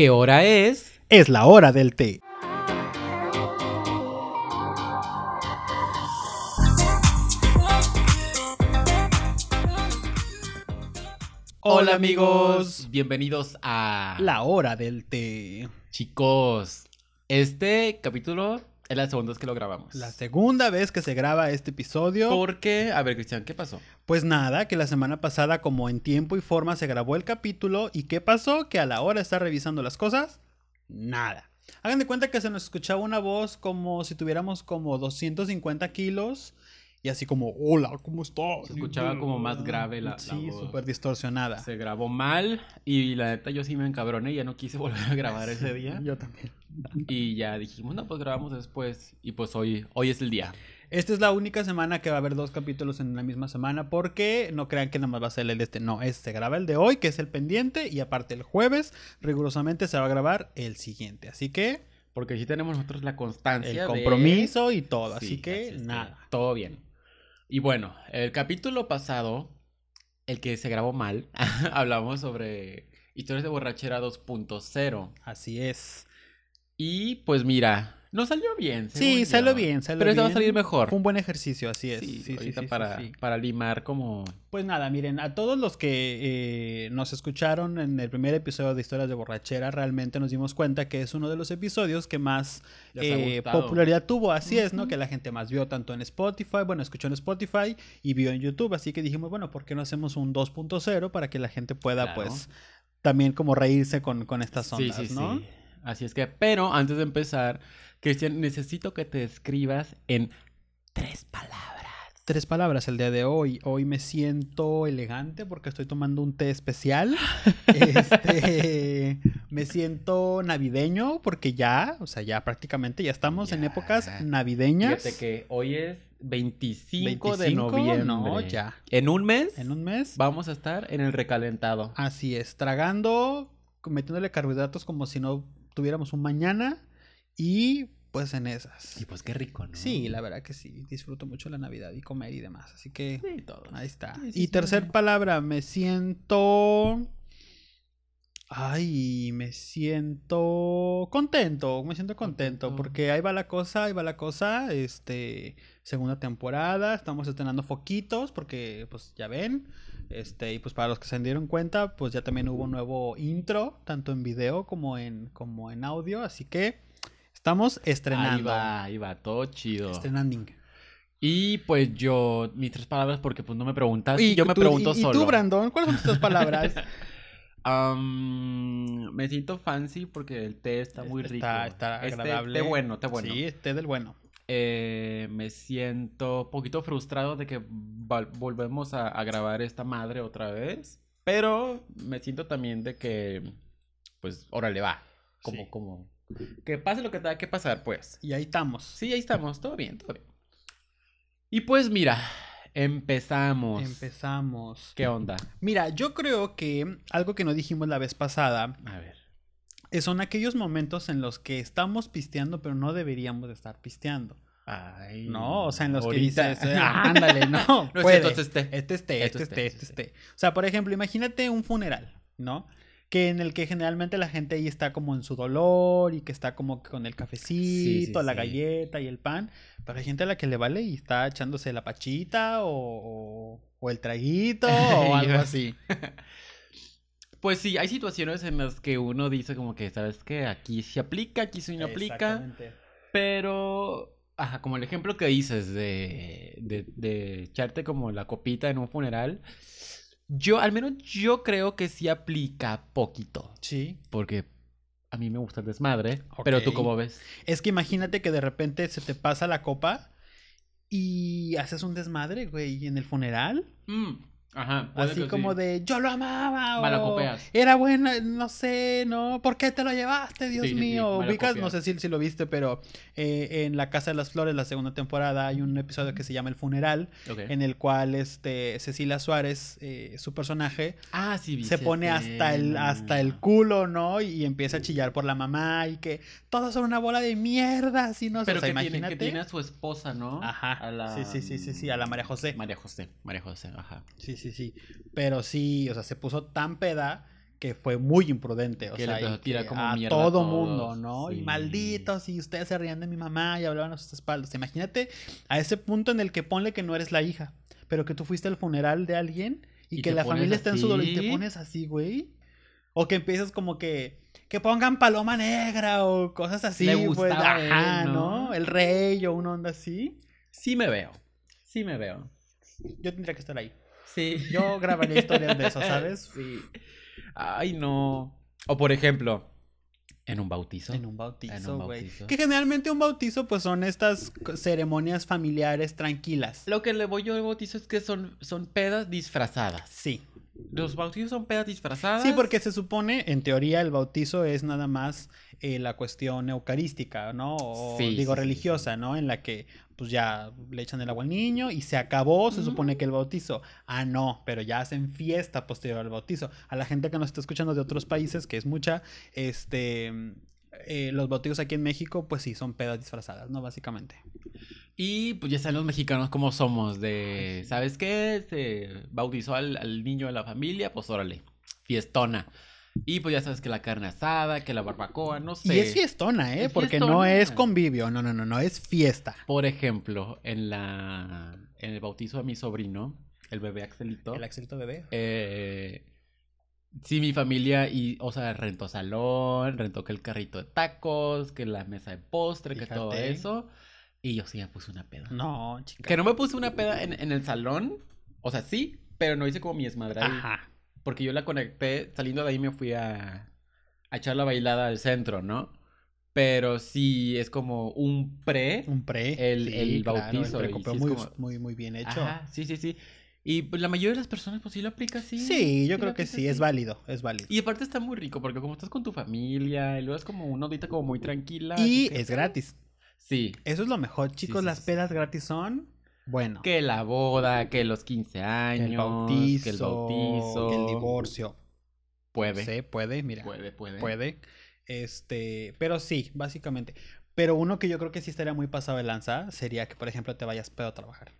¿Qué hora es? Es la hora del té. Hola amigos, bienvenidos a La hora del té. Chicos, este capítulo es la segunda vez que lo grabamos. La segunda vez que se graba este episodio. Porque, a ver Cristian, ¿qué pasó? Pues nada, que la semana pasada como en tiempo y forma se grabó el capítulo y ¿qué pasó? Que a la hora de estar revisando las cosas, nada. Hagan de cuenta que se nos escuchaba una voz como si tuviéramos como 250 kilos y así como, hola, ¿cómo estás? Se escuchaba como más grave la, la Sí, súper distorsionada. Se grabó mal y la neta yo sí me encabroné y ya no quise volver a grabar ese día. Yo también. Y ya dijimos, no, pues grabamos después. Y pues hoy, hoy es el día. Esta es la única semana que va a haber dos capítulos en la misma semana porque no crean que nada más va a ser el de este. No, este se graba el de hoy, que es el pendiente, y aparte el jueves, rigurosamente se va a grabar el siguiente. Así que Porque sí tenemos nosotros la constancia. el de- compromiso y todo. Sí, así que nada. Todo bien. Y bueno, el capítulo pasado, el que se grabó mal, hablamos sobre historias de borrachera 2.0. Así es. Y pues mira, nos salió bien. Sí, yo. salió bien, salió Pero este va a salir mejor. Fue un buen ejercicio, así es. Sí, Sí, ahorita sí, para, para limar como... Pues nada, miren, a todos los que eh, nos escucharon en el primer episodio de Historias de Borrachera, realmente nos dimos cuenta que es uno de los episodios que más eh, popularidad tuvo. Así es, ¿no? Que la gente más vio tanto en Spotify, bueno, escuchó en Spotify y vio en YouTube. Así que dijimos, bueno, ¿por qué no hacemos un 2.0 para que la gente pueda, Claro. pues, también como reírse con, con estas ondas, sí, ¿no? sí. Así es que, pero antes de empezar, Cristian, necesito que te describas en tres palabras. Tres palabras el día de hoy. Hoy me siento elegante porque estoy tomando un té especial. Este, me siento navideño porque ya, o sea, ya prácticamente ya estamos en épocas navideñas. Fíjate que hoy es 25, de 25, noviembre. no, ya. En un mes En un mes. vamos a estar en el recalentado. Así es, tragando, metiéndole carbohidratos como si no tuviéramos un mañana y pues en esas. Y pues qué rico, ¿no? Sí, la verdad que sí, disfruto mucho la Navidad y comer y demás, así que Sí, todo. Ahí está. Sí, sí, y tercer palabra, me siento. Ay, me siento contento, me siento contento, Contento. porque ahí va la cosa, ahí va la cosa, este, segunda temporada, estamos estrenando foquitos, porque pues ya ven, este, y pues para los que se dieron cuenta, pues ya también hubo un nuevo intro, tanto en video como en, como en audio, así que estamos Ahí estrenando. va, ahí va, todo chido. Estrenando. Y pues yo, mis tres palabras, porque pues no me preguntas, Y yo me pregunto y- y solo. tú, Brandon, ¿cuáles son tus tres palabras? Me siento fancy porque el té está muy rico. Está, está agradable. té bueno, té bueno. Sí, té del bueno. Eh, me siento un poquito frustrado de que volvemos a, a grabar esta madre otra vez. Pero me siento también de que, pues, órale, va. Como, Sí. como, que pase lo que tenga que pasar, pues. Y ahí estamos. Sí, ahí estamos, todo bien, todo bien. Y pues mira, empezamos. Empezamos. ¿Qué onda? Mira, yo creo que algo que no dijimos la vez pasada A ver. son aquellos momentos en los que estamos pisteando, pero no deberíamos de estar pisteando. Ay, No, o sea, en los ahorita. que dices, eh, ándale, no, No puede. este es. Este este es es té, té, este este es es té. O sea, por ejemplo, imagínate un funeral, ¿no? Que en el que generalmente la gente ahí está como en su dolor y que está como con el cafecito, la sí. galleta y el pan. Pero hay gente a la que le vale y está echándose la pachita o, o- el traguito o algo así. Pues sí, hay situaciones en las que uno dice como que, ¿sabes qué? Aquí sí aplica, aquí sí no aplica. Pero, ajá, como el ejemplo que dices de, de, de echarte como la copita en un funeral, yo, al menos yo creo que sí aplica poquito. Sí. Porque a mí me gusta el desmadre, pero tú cómo ves. Es que imagínate que de repente se te pasa la copa y haces un desmadre, güey, en el funeral. Mm, ajá. puede Así que como sí. de yo lo amaba. o. Era bueno, no sé, ¿no? ¿Por qué te lo llevaste, Dios Sí, mío? Ubicas, no sé si, si lo viste, pero eh, en La Casa de las Flores, la segunda temporada, hay un episodio que se llama El Funeral, Ok. en el cual este, Cecilia Suárez, eh, su personaje, Ah, sí, se pone hasta el, hasta el culo, ¿no? Y empieza a chillar por la mamá y que todos son una bola de mierda, así no. Pero o sea, que, tiene, imagínate. que tiene a su esposa, ¿no? Ajá. A la... Sí, sí, sí, sí, sí, a la María José. María José, María José, ajá. Sí, sí, sí. Pero sí, o sea, se puso tan peda que fue muy imprudente, o Que sea, y a tirar que como a mierda a todo mundo, ¿no? Y malditos, y ustedes se rían de mi mamá y hablaban a sus espaldas. Imagínate a ese punto en el que ponle que no eres la hija, pero que tú fuiste al funeral de alguien y, Y que la familia está en su dolor y te pones así, güey. O que empiezas como que que pongan paloma negra o cosas así, Le pues, gustaba ajá, ¿no? ¿no? El rey o una onda así. Sí me veo. Sí me veo. Yo tendría que estar ahí. Sí. Yo grabaría historias de eso, ¿sabes? Sí. Ay, no. O por ejemplo, en un bautizo. En un bautizo, güey. Que generalmente un bautizo, pues son estas ceremonias familiares tranquilas. Lo que le voy yo al bautizo es que son, son pedas disfrazadas. Sí. Los bautizos son pedas disfrazadas. Sí, porque se supone, en teoría, el bautizo es nada más eh, la cuestión eucarística, ¿no? O Sí, digo, sí, sí, religiosa, ¿no? En la que, pues ya le echan el agua al niño y se acabó, se supone que el bautizo. Ah, no, pero ya hacen fiesta posterior al bautizo. A la gente que nos está escuchando de otros países, que es mucha, este. eh, los bautizos aquí en México, pues sí, son pedas disfrazadas, ¿no? Básicamente. Y pues ya saben los mexicanos como somos de, ¿sabes qué? Se bautizó al, al niño de la familia, pues órale, fiestona. Y pues ya sabes que la carne asada, que la barbacoa, no sé. Y es fiestona, ¿eh? Es Porque no es convivio, no, no, no, no, es fiesta. Por ejemplo, en la en el bautizo de mi sobrino, el bebé Axelito, El Axelito bebé. eh, sí, mi familia, y, o sea, rentó salón, rentó que el carrito de tacos, que la mesa de postre, que todo eso. Y yo sí me puse una peda. No, chica. Que no me puse una peda en, en el salón, o sea, sí, pero no hice como mi esmadre ahí. Ajá. Porque yo la conecté, saliendo de ahí me fui a, a echar la bailada al centro, ¿no? Pero sí es como un pre. Un pre. El- el bautizo, el pre- sí muy, como- muy, muy bien hecho. Ajá, sí, sí, sí. Y pues la mayoría de las personas pues sí lo aplica así. Sí, yo creo que sí, es válido, es válido. Y aparte está muy rico porque como estás con tu familia y luego es como una ondita como muy tranquila. Y es gratis. Sí. Eso es lo mejor, chicos. las pedas gratis son, bueno, Que la boda, que los 15 años, el bautizo, que el bautizo. el divorcio. Puede. Sí, puede, mira. Puede, puede. Puede. Este, pero sí, básicamente. Pero uno que yo creo que sí estaría muy pasado de lanza sería que, por ejemplo, te vayas pedo a trabajar.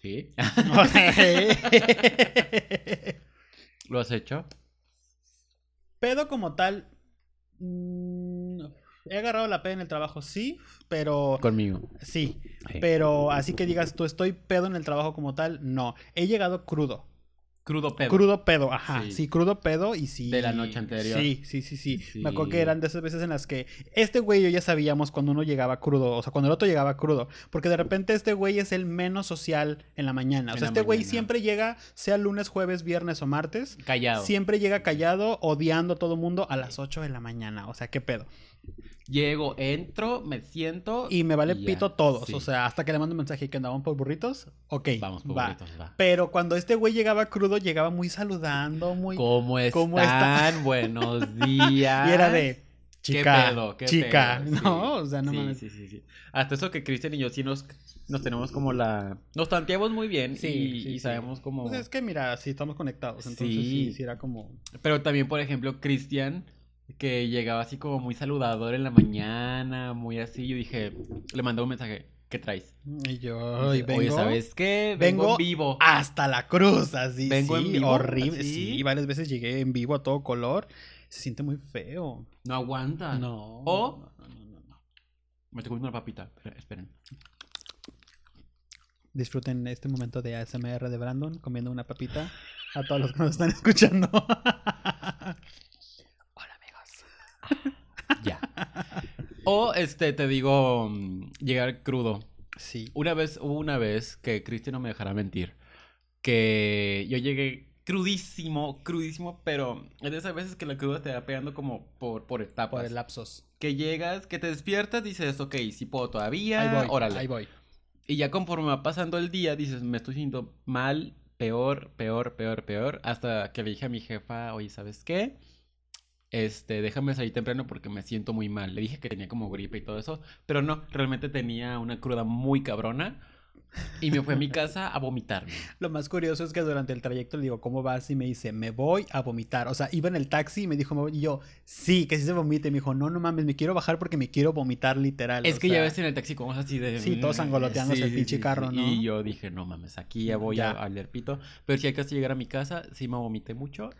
Sí. ¿Lo has hecho? pedo como tal. He agarrado la peda en el trabajo, sí, pero Conmigo. sí. Sí. Pero así que digas, tú estoy pedo en el trabajo como tal, no. He llegado crudo. Crudo pedo. Crudo pedo, ajá. Sí. Sí. crudo pedo y sí. De la noche anterior. Sí, sí, sí, sí. Sí. Me acuerdo que eran de esas veces en las que este güey y yo ya sabíamos cuando uno llegaba crudo, o sea, cuando el otro llegaba crudo. Porque de repente este güey es el menos social en la mañana. O sea, este güey siempre llega, sea lunes, jueves, viernes o martes. Callado. Siempre llega callado, odiando a todo mundo a las 8 de la mañana. O sea, qué pedo. Llego, entro, me siento. Y me vale y ya. pito todos. Sí. O sea, hasta que le mando un mensaje que andaban por burritos. Ok. Vamos, va. pobrecitos, va. Pero cuando este güey llegaba crudo, llegaba muy saludando, muy. ¿Cómo están? ¿Cómo está? Buenos días. Y era de. ¿Qué Chica, pedo? ¿Qué chica, pedo? Sí. ¿no? O sea, no sí, mames. sí, sí, sí. Hasta eso que Cristian y yo sí nos, nos tenemos como la... Nos tanteamos muy bien Sí, y, y sabemos como... Pues es que mira, sí estamos conectados, entonces Sí. sí, sí era como... Pero también, por ejemplo, Cristian, que llegaba así como muy saludador en la mañana, muy así. Yo dije, le mandé un mensaje, ¿qué traes? Y yo, y vengo Oye, ¿sabes qué? Vengo, vengo en vivo. hasta la cruz, así, Vengo sí, en vivo, horrible, así. sí, varias veces llegué en vivo a todo color, se siente muy feo. No aguanta. No. O- no, no, no, no. Me estoy comiendo una papita. Espera, Esperen. Disfruten este momento de ASMR de Brandon comiendo una papita a todos los que nos están escuchando. Hola, amigos. Ya. O, este, te digo, mm, llegar crudo. Sí. Una vez, hubo una vez que Cristian no me dejará mentir, que yo llegué crudísimo, crudísimo, pero es de esas veces que la cruda te va pegando como por, por etapas. Por el lapsos. Que llegas, que te despiertas, dices, ok, si puedo todavía, Ahí voy, órale. ahí voy. Y ya conforme va pasando el día, dices, me estoy sintiendo mal, peor, peor, peor, peor, hasta que le dije a mi jefa, oye, ¿sabes qué? Este, déjame salir temprano porque me siento muy mal. Le dije que tenía como gripe y todo eso, pero no, realmente tenía una cruda muy cabrona y me fui a mi casa a vomitarme. Lo más curioso es que durante el trayecto le digo, ¿cómo vas? Y me dice, me voy a vomitar. O sea, iba en el taxi y me dijo, yo, sí, que sí se vomite. Y me dijo, no, no mames, me quiero bajar porque me quiero vomitar literal. Es o que ya ves en el taxi como así de... Sí, todos angoloteándose el pinche carro, ¿no? Y yo dije, no mames, aquí ya voy Ya. a, a leer pito. Pero si hay que llegar a mi casa, sí me vomité mucho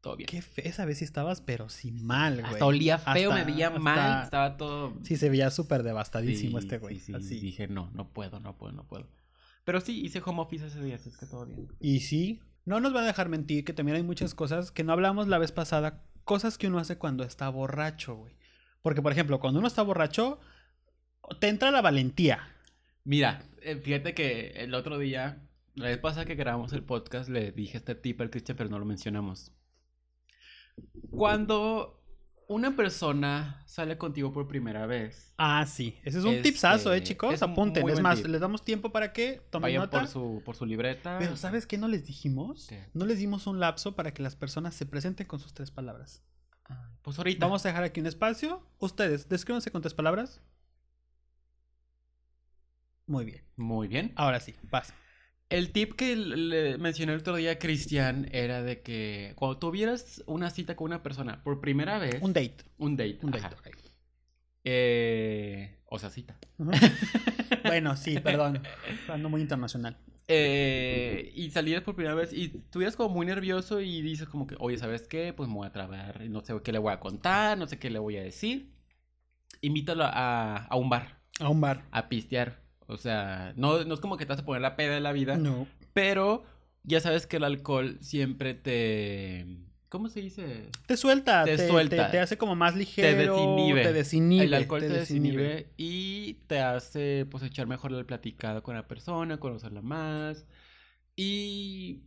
todo bien. Qué fe, esa vez sí estabas, pero sí mal, güey. Hasta olía feo, Hasta- me veía hasta- mal, estaba todo... Sí, se veía súper devastadísimo Sí, este güey. sí, sí, así. Dije, no, no puedo, no puedo, no puedo. Pero sí, hice home office ese día, así es que todo bien. Y sí, no nos va a dejar mentir que también hay muchas cosas que no hablamos la vez pasada, cosas que uno hace cuando está borracho, güey. Porque, por ejemplo, cuando uno está borracho, te entra la valentía. Mira, eh, fíjate que el otro día, la vez pasada que grabamos el podcast, le dije este tip al Cristian, pero no lo mencionamos. Cuando una persona sale contigo por primera vez, Ah, sí. Ese es un Este, tipsazo, eh, chicos. es Apunten. Es más, tip. les damos tiempo para que tomen vayan nota. por su, por su libreta. Pero, ¿sabes qué no les dijimos? ¿Qué? No les dimos un lapso para que las personas se presenten con sus tres palabras. Ah, Pues ahorita. Vamos a dejar aquí un espacio. Ustedes, descríbanse con tres palabras. Muy bien. Muy bien. Ahora sí, vas. El tip que le mencioné el otro día a Cristian era de que cuando tuvieras una cita con una persona por primera vez, Un date. un date, Un date. ajá, eh, o sea, cita. Bueno, sí, perdón. Ando muy internacional. Eh, y salieras por primera vez y estuvieras como muy nervioso y dices como que, oye, ¿sabes qué? Pues me voy a trabar, no sé qué le voy a contar, no sé qué le voy a decir. Invítalo a, a un bar, A un bar. a pistear. O sea, no, no es como que te vas a poner la peda de la vida, No. pero ya sabes que el alcohol siempre te... ¿Cómo se dice? Te suelta, Te te, suelta. te- te hace como más ligero. desinhibe. Te desinhibe. el alcohol te, desinhibe y te hace pues echar mejor la platicada con la persona, conocerla más. Y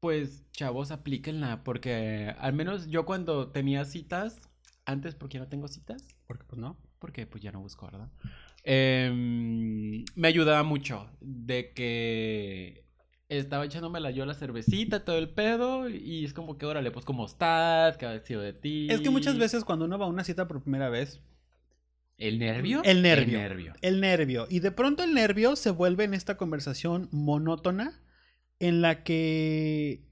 pues chavos, aplíquenla porque al menos yo cuando tenía citas, antes porque no tengo citas, Porque pues no. porque pues ya no busco, ¿verdad? Em, me ayudaba mucho de que estaba echándomela yo la cervecita, todo el pedo, y es como que, órale, pues, ¿cómo estás? ¿Qué ha sido de ti? Es que muchas veces cuando uno va a una cita por primera vez, ¿El nervio? El nervio. El nervio. el nervio. Y de pronto el nervio se vuelve en esta conversación monótona en la que,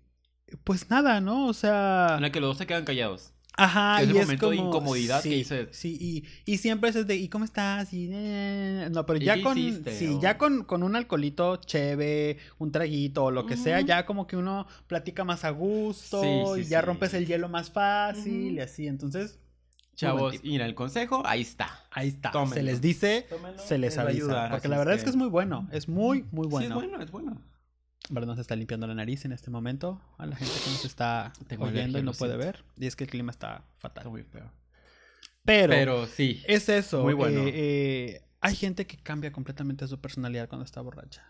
pues nada, ¿no? O sea... En la que los dos se quedan callados. Ajá, Ese y es momento de como- incomodidad que sí, dices- Sí, y, y siempre es de, ¿y cómo estás? Y, eh, no, pero ¿Y ya con, hiciste? sí, O- ya con, con un alcoholito cheve, un traguito o lo que sea, ya como que uno platica más a gusto Sí, y sí, ya sí. rompes el hielo más fácil y así, entonces, Chavos, mira, el consejo, ahí está. ahí está, se les dice, Tómenlo, se les avisa, ayudar, porque la es verdad es que- que es muy bueno, es muy, muy Sí, bueno. es bueno, es bueno. Brandon se está limpiando la nariz en este momento, a la gente que nos está Tengo oyendo y no puede ver, y es que el clima está fatal. Está muy feo. Pero, Pero sí. Es eso. Muy bueno. eh, eh, hay gente que cambia completamente su personalidad cuando está borracha.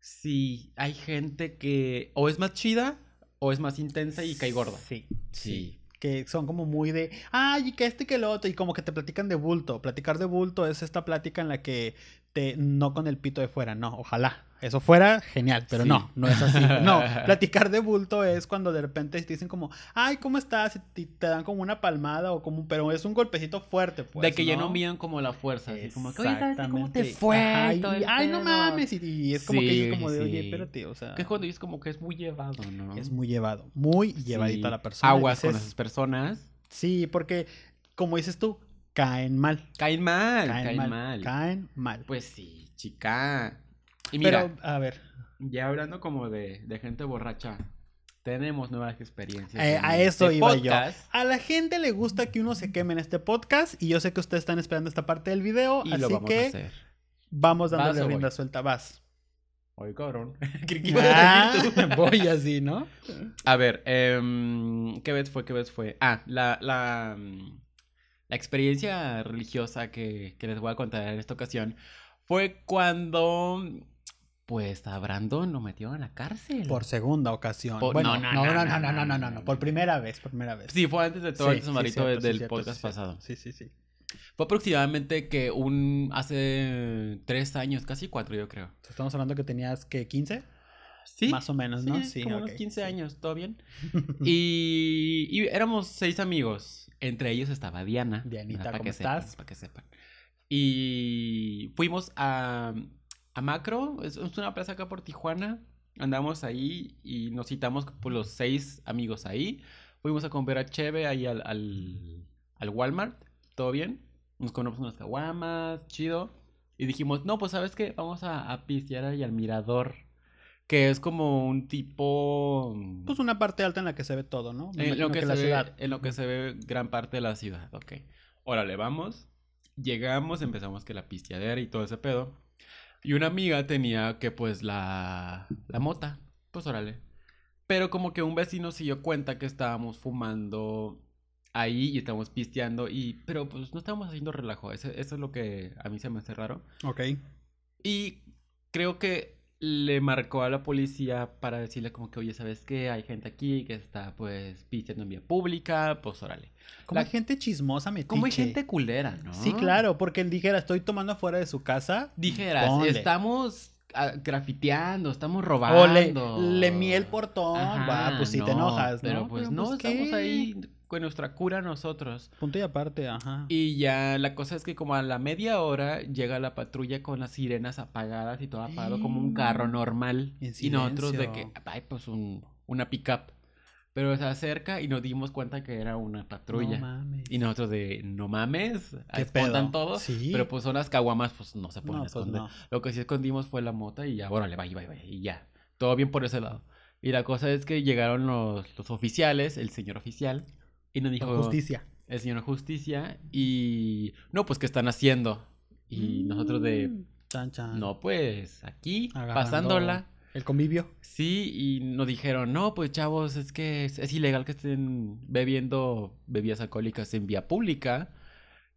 Sí, hay gente que o es más chida o es más intensa y cae gorda. Sí. Sí. Que son como muy de, ay, y que este y que el otro, y como que te platican de bulto. Platicar de bulto es esta plática en la que te, no con el pito de fuera, no, ojalá. Eso fuera genial, pero Sí. no, no es así. No, platicar de bulto es cuando de repente te dicen como, ay, ¿cómo estás? Y te dan como una palmada o como, pero es un golpecito fuerte, pues. de que ya no midan como la fuerza. Así como que, oye, ¿sabes? ¿cómo te fue? Ajá, y, ay, no pedo". mames. Y, y es como que Sí, como de, oye, sí. espérate, o sea. Que es cuando dices como que es muy llevado, ¿no? Es muy llevado, muy Sí. llevadito a la persona. Aguas con esas personas. Sí, porque, como dices tú, caen mal. Caen mal, Caen, caen, mal, mal. Caen mal. Pues sí, chica. Y mira, Pero, a ver, ya hablando como de, de gente borracha, tenemos nuevas experiencias. eh, a este eso iba yo. A la gente le gusta que uno se queme en este podcast y yo sé que ustedes están esperando esta parte del video, Y así lo vamos que a hacer. vamos ¿Vas dándole rienda voy? suelta. Vas. Oye, cabrón. Decir Ah, voy así, ¿no? A ver, em, ¿qué vez fue? ¿Qué vez fue? Ah, la, la, mm, la experiencia religiosa que, que les voy a contar en esta ocasión fue cuando, pues, a Brandon lo metieron a la cárcel. Por segunda ocasión. Por- bueno, no, no, no, no, no, no, no, no, por primera vez, por primera vez. Sí, fue antes de todo Sí, el sumarito sí, del cierto, podcast sí, cierto. pasado. Sí, sí, sí. Fue aproximadamente que un, hace tres años, casi cuatro yo creo. Estamos hablando que tenías que 15, Sí. más o menos, ¿no? Sí, como unos ok, 15 sí. años, todo bien. Y, y éramos seis amigos. Entre ellos estaba Diana. Dianita, ¿cómo que estás? Sepan, para que sepan. Y fuimos a, a Macro, es, es una plaza acá por Tijuana. Andamos ahí y nos citamos por los seis amigos ahí. Fuimos a comprar a Cheve ahí al, al, al Walmart, todo bien. Nos compramos unas caguamas, chido. Y dijimos, no, pues sabes qué, vamos a, a pistear ahí al mirador que es como un tipo... Pues una parte alta en la que se ve todo, ¿no? En lo, que que se la ve, ciudad. en lo que se ve gran parte de la ciudad, ok. Órale, vamos. Llegamos, empezamos que la pisteadera y todo ese pedo. Y una amiga tenía que pues la, la mota. Pues órale. Pero como que un vecino se dio cuenta que estábamos fumando ahí y estábamos pisteando. Y, pero pues no estábamos haciendo relajo. Eso, eso es lo que a mí se me hace raro. Ok. Y creo que le marcó a la policía para decirle como que, oye, ¿sabes qué? Hay gente aquí que está pues pisteando en vía pública, pues órale. Como La- hay gente chismosa, metiche. Como hay gente culera, ¿no? Sí, claro, porque él dijera, estoy tomando afuera de su casa. Dijeras, ponle. estamos ah, grafiteando, estamos O robando. le, le mié el portón. Va, pues sí te no, enojas, ¿no? Pero pues no, estamos ahí con nuestra cura nosotros. Punto y aparte, ajá. Y ya la cosa es que como a la media hora llega la patrulla con las sirenas apagadas y todo apagado como un carro normal. En y nosotros de que, ay, pues un, una pickup. Pero se acerca y nos dimos cuenta que era una patrulla. No mames. y nosotros de, no mames, ¿Qué escondan todo. Sí. Pero pues son las caguamas, pues no se pueden No, pues esconder. no. Lo que sí escondimos fue la mota y ya, órale, vaya, vaya, vaya, y ya. Todo bien por ese lado. Y la cosa es que llegaron los, los oficiales, el señor oficial, y nos dijo, Justicia. el señor justicia, y no, pues, ¿qué están haciendo? Y nosotros de, Mm, Chan, chan. no, pues, aquí, Agarrando pasándola. El convivio. Sí, y nos dijeron, no, pues chavos, es que es, es ilegal que estén bebiendo bebidas alcohólicas en vía pública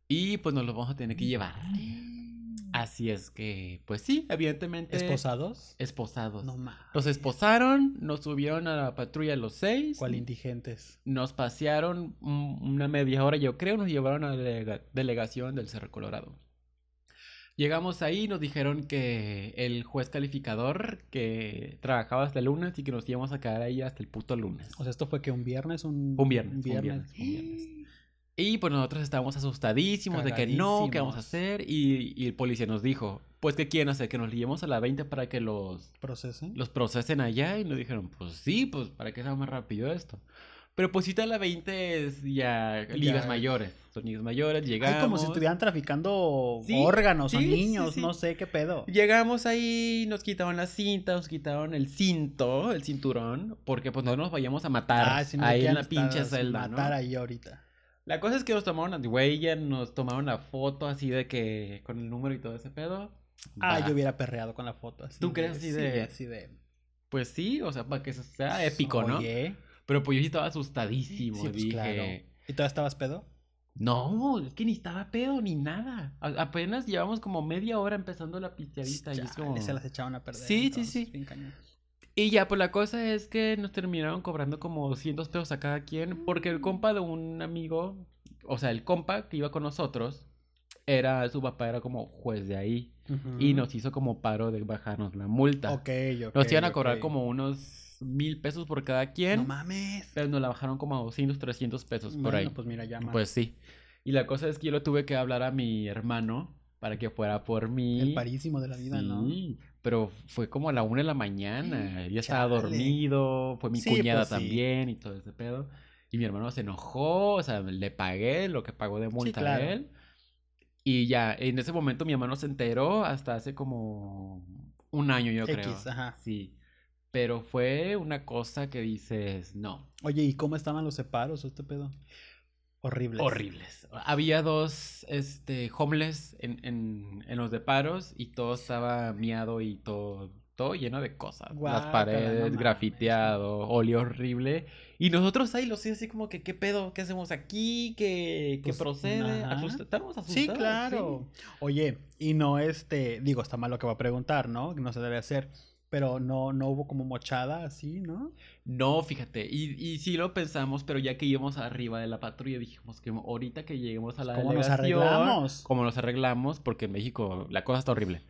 y pues nos los vamos a tener que llevar. Así es que, pues sí, evidentemente. ¿Esposados? Esposados. No mames. Los esposaron, nos subieron a la patrulla los seis, ¿Cuál indigentes? nos pasearon un- una media hora, yo creo, nos llevaron a la delega- delegación del Cerro Colorado. Llegamos ahí y nos dijeron que el juez calificador que trabajaba hasta el lunes y que nos íbamos a quedar ahí hasta el puto lunes. O sea, esto fue que un viernes, un, Un viernes, un viernes, un viernes. Y pues nosotros estábamos asustadísimos de que no, ¿qué vamos a hacer? Y, y el policía nos dijo, pues ¿qué quieren hacer? Que nos llevemos a la 20 para que los, ¿Procesen? los procesen allá. Y nos dijeron, pues sí, pues para que sea más rápido esto. Pero pues si a la 20 es ya ligas Ya. mayores. Son ligas mayores, llegamos. Ay, como si estuvieran traficando Sí, órganos o sí, sí, niños, sí. no sé qué pedo. Llegamos ahí, nos quitaron la cinta, nos quitaron el cinto, el cinturón, porque pues no nos vayamos a matar Ah, ahí en la pinche celda, ¿no? Matar ahí ahorita. La cosa es que nos tomaron huellas, nos tomaron la foto así de que con el número y todo ese pedo. Ah, yo hubiera perreado con la foto así. ¿Tú crees así sí, de- así de... Pues sí, o sea, para que sea épico, ¿no? Oye. Pero pues yo sí estaba asustadísimo, Sí, pues dije. claro. ¿Y todavía estabas pedo? No, es que ni estaba pedo ni nada. A- apenas llevamos como media hora empezando la pisteadita y es como... Se las echaban a perder. Sí, sí, entonces, sí. cañón. Y ya, pues la cosa es que nos terminaron cobrando como 200 pesos a cada quien, porque el compa de un amigo, o sea, el compa que iba con nosotros, era, su papá era como juez de ahí, y nos hizo como paro de bajarnos la multa. Ok, ok. Nos iban a cobrar como unos mil pesos por cada quien, No mames. pero nos la bajaron como a 200, 300 pesos por ahí. pues mira, ya más. Pues sí. Y la cosa es que yo le tuve que hablar a mi hermano para que fuera por mí. El parísimo de la vida, ¿no? Sí, pero fue como a la una de la mañana. Ya estaba Chale. dormido, fue mi Sí, cuñada pues sí. también y todo ese pedo. Y mi hermano se enojó, o sea, le pagué lo que pagó de multa claro. a él. Y ya, en ese momento mi hermano se enteró hasta hace como un año, yo creo. X, ajá. Sí. Pero fue una cosa que dices, no, Oye, ¿y cómo estaban los separos o este pedo? Horribles. horribles. Había dos este, homeless en, en, en los deparos y todo estaba miado y todo, todo lleno de cosas. Las paredes, no grafiteado, óleo horrible. Y nosotros ahí los sí así como que, ¿qué pedo? ¿Qué hacemos aquí? ¿Qué, qué Pues, procede? ajá. Asusta- Estamos asustados. Sí, claro. Oye, y no este, digo, está mal lo que va a preguntar, ¿no? No se debe hacer, pero no, no hubo como mochada así, ¿no? No, fíjate, y, y sí lo pensamos, pero ya que íbamos arriba de la patrulla dijimos que ahorita que lleguemos a la ¿Cómo nos delegación, arreglamos? cómo nos arreglamos, porque en México la cosa está horrible.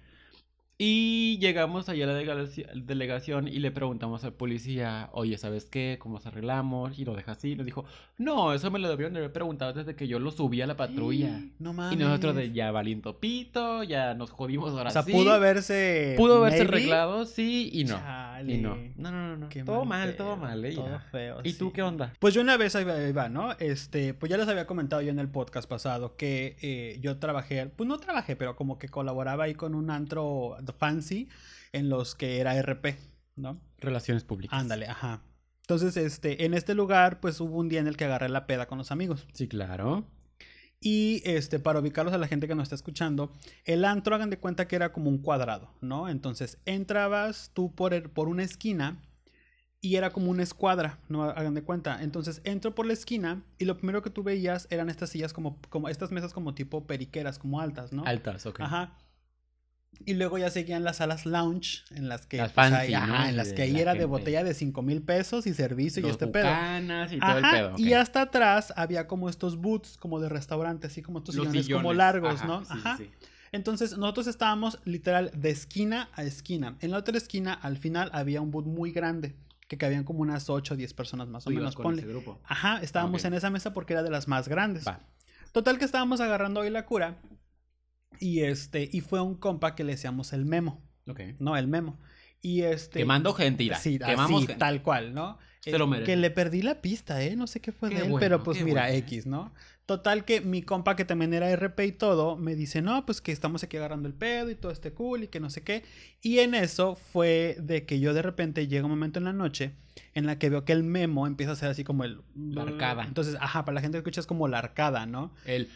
Y llegamos allá a la delega- delegación y le preguntamos al policía, oye, ¿sabes qué? ¿Cómo nos arreglamos? Y lo deja así. Nos dijo, no, eso me lo debieron de haber preguntado desde que yo lo subí a la patrulla. No Y mames. nosotros de ya valiendo pito, ya nos jodimos ahora O sea, sí. pudo haberse. Pudo haberse maybe. arreglado, sí, y no. Chale. Y no. No, no, no, no. Qué Todo mal, todo mal, ¿eh? Todo feo. ¿Y tú sí. qué onda? Pues yo una vez ahí va, ahí va, ¿no? Este, pues ya les había comentado yo en el podcast pasado que eh, yo trabajé, pues no trabajé, pero como que colaboraba ahí con un antro fancy en los que era RP. ¿no? Relaciones públicas. Ándale, ajá. Entonces, este, en este lugar, pues hubo un día en el que agarré la peda con los amigos. Sí, claro. Y este, para ubicarlos a la gente que nos está escuchando, el antro, hagan de cuenta que era como un cuadrado, ¿no? Entonces, entrabas tú por, el- por una esquina y era como una escuadra, ¿no? Hagan de cuenta. Entonces, entro por la esquina y lo primero que tú veías eran estas sillas como, como estas mesas como tipo periqueras, como altas, ¿no? Altas, ok. Ajá. Y luego ya seguían las salas lounge, en las que, Las pues, fancy, ahí- en las De que ahí era de botella de 5 mil pesos y servicio y este pedo. y todo el Ajá, pedo. ok. Y hasta atrás había como estos boots, como de restaurante, así como estos sillones, como largos, Ajá, ¿no? sí, Ajá. sí. Entonces nosotros estábamos literal de esquina a esquina. En la otra esquina, al final, había un boot muy grande, que cabían como unas 8 o 10 personas más o menos, con ponle. ese grupo. Ajá, estábamos Ok. en esa mesa porque era de las más grandes. Va. Total que estábamos agarrando hoy la cura. Y este, y fue un compa que le decíamos el memo. Ok. No, el memo. Y este. Quemando gente, Ira. Sí, Quemamos así, gente. tal cual, ¿no? Se Eh, lo merece. Que le perdí la pista, ¿eh? No sé qué fue Qué de él, bueno, pero pues mira, bueno, ¿eh? X, ¿no? Total que mi compa que también era RP y todo, me dice, no, pues que estamos aquí agarrando el pedo y todo este cool y que no sé qué. Y en eso fue de que yo de repente llega un momento en la noche en la que veo que el memo empieza a ser así como el... La arcada. Entonces, ajá, para la gente que escucha es como la arcada, ¿no? El.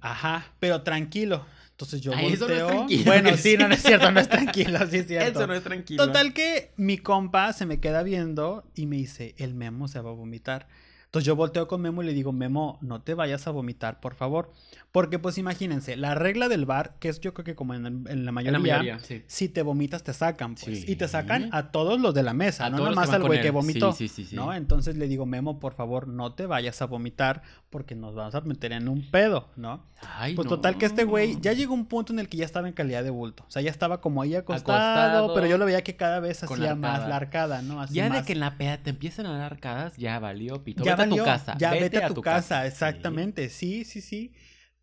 Ajá, pero tranquilo. Entonces yo Ay, eso no es volteo. tranquilo, bueno, sí, no, no es cierto, no es tranquilo, sí es cierto. Eso no es tranquilo. Total que mi compa se me queda viendo y me dice, el Memo se va a vomitar. Entonces yo volteo con Memo y le digo, Memo, no te vayas a vomitar, por favor. Porque pues imagínense, la regla del bar, que es yo creo que como en, en la En mayoría, la mayoría, sí. si te vomitas te sacan, pues. Sí. Y te sacan a todos los de la mesa, A no nomás al güey que vomitó. Sí, sí, sí, sí. ¿no? Entonces le digo, Memo, por favor, no te vayas a vomitar porque nos vamos a meter en un pedo, ¿no? Ay, Pues no. total que este güey ya llegó un punto en el que ya estaba en calidad de bulto. O sea, ya estaba como ahí acostado, Acostado, pero yo lo veía que cada vez hacía más la arcada, ¿no? Así Ya de que en la peda te empiezan a dar arcadas, ya valió pito. ya vete valió, a tu casa. Ya vete, a tu casa, exactamente. Sí, sí, sí.